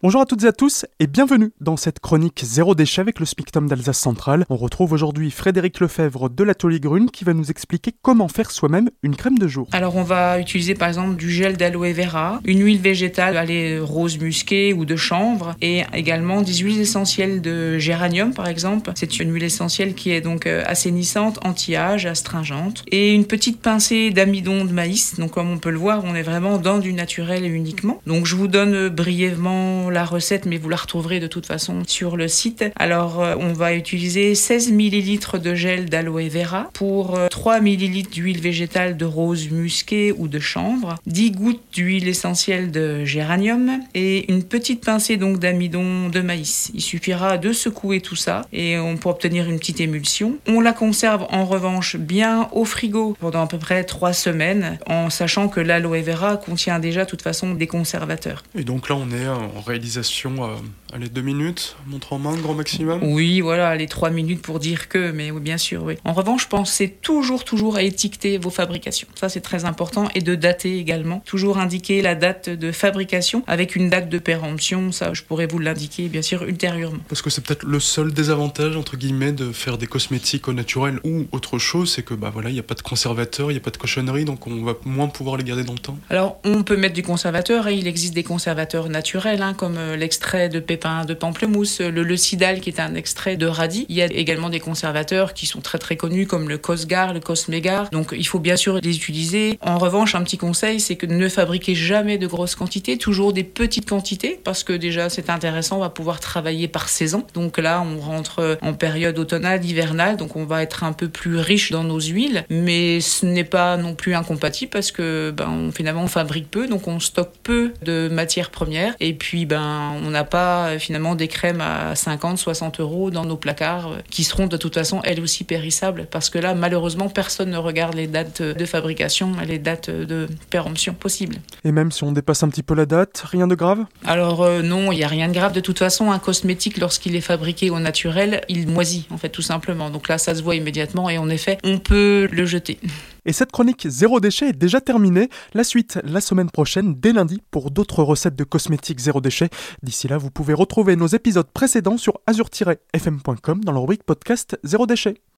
Bonjour à toutes et à tous et bienvenue dans cette chronique zéro déchet avec le Spictum d'Alsace Centrale. On retrouve aujourd'hui Frédéric Lefebvre de l'atelier Grune qui va nous expliquer comment faire soi-même une crème de jour. Alors on va utiliser par exemple du gel d'aloe vera, une huile végétale, allez, rose musquée ou de chanvre et également des huiles essentielles de géranium par exemple. C'est une huile essentielle qui est donc euh, assainissante, anti-âge, astringente et une petite pincée d'amidon de maïs. Donc comme on peut le voir, on est vraiment dans du naturel uniquement. Donc je vous donne brièvement la recette, mais vous la retrouverez de toute façon sur le site. Alors, euh, on va utiliser 16 ml de gel d'aloe vera pour 3 euh, ml d'huile végétale de rose musquée ou de chanvre, 10 gouttes d'huile essentielle de géranium et une petite pincée donc d'amidon de maïs. Il suffira de secouer tout ça et on peut obtenir une petite émulsion. On la conserve en revanche bien au frigo pendant à peu près 3 semaines en sachant que l'aloe vera contient déjà de toute façon des conservateurs. Et donc là on est en réalisation, euh, allez, deux minutes, montre en main, grand maximum Oui, voilà, les trois minutes pour dire que, mais oui, bien sûr, oui. En revanche, pensez toujours, toujours à étiqueter vos fabrications. Ça, c'est très important. Et de dater également. Toujours indiquer la date de fabrication avec une date de péremption. Ça, je pourrais vous l'indiquer, bien sûr, ultérieurement. Parce que c'est peut-être le seul désavantage, entre guillemets, de faire des cosmétiques au naturel ou autre chose, c'est que, bah voilà, il n'y a pas de conservateur, il n'y a pas de cochonnerie, donc on va moins pouvoir les garder dans le temps. Alors, on peut mettre du conservateur et il existe des conservateurs naturels, hein, comme comme euh, l'extrait de pépins de pamplemousse, le lecidal qui est un extrait de radis. Il y a également des conservateurs qui sont très très connus comme le Cosgar, le Cosmegar. Donc il faut bien sûr les utiliser. En revanche, un petit conseil, c'est que ne fabriquez jamais de grosses quantités, toujours des petites quantités parce que déjà c'est intéressant, on va pouvoir travailler par saison. Donc là, on rentre en période automnale, hivernale, donc on va être un peu plus riche dans nos huiles, mais ce n'est pas non plus incompatible parce que ben, finalement on fabrique peu, donc on stocke peu de matières premières et puis ben ben, on n'a pas euh, finalement des crèmes à 50, 60 euros dans nos placards euh, qui seront de toute façon elles aussi périssables parce que là, malheureusement, personne ne regarde les dates de fabrication, les dates de péremption possibles. Et même si on dépasse un petit peu la date, rien de grave? Alors euh, non, il n'y a rien de grave. De toute façon, un cosmétique, lorsqu'il est fabriqué au naturel, il moisit en fait tout simplement. Donc là, ça se voit immédiatement et en effet, on peut le jeter. Et cette chronique zéro déchet est déjà terminée. La suite la semaine prochaine, dès lundi, pour d'autres recettes de cosmétiques zéro déchet. D'ici là, vous pouvez retrouver nos épisodes précédents sur azur-fm.com dans la rubrique podcast zéro déchet.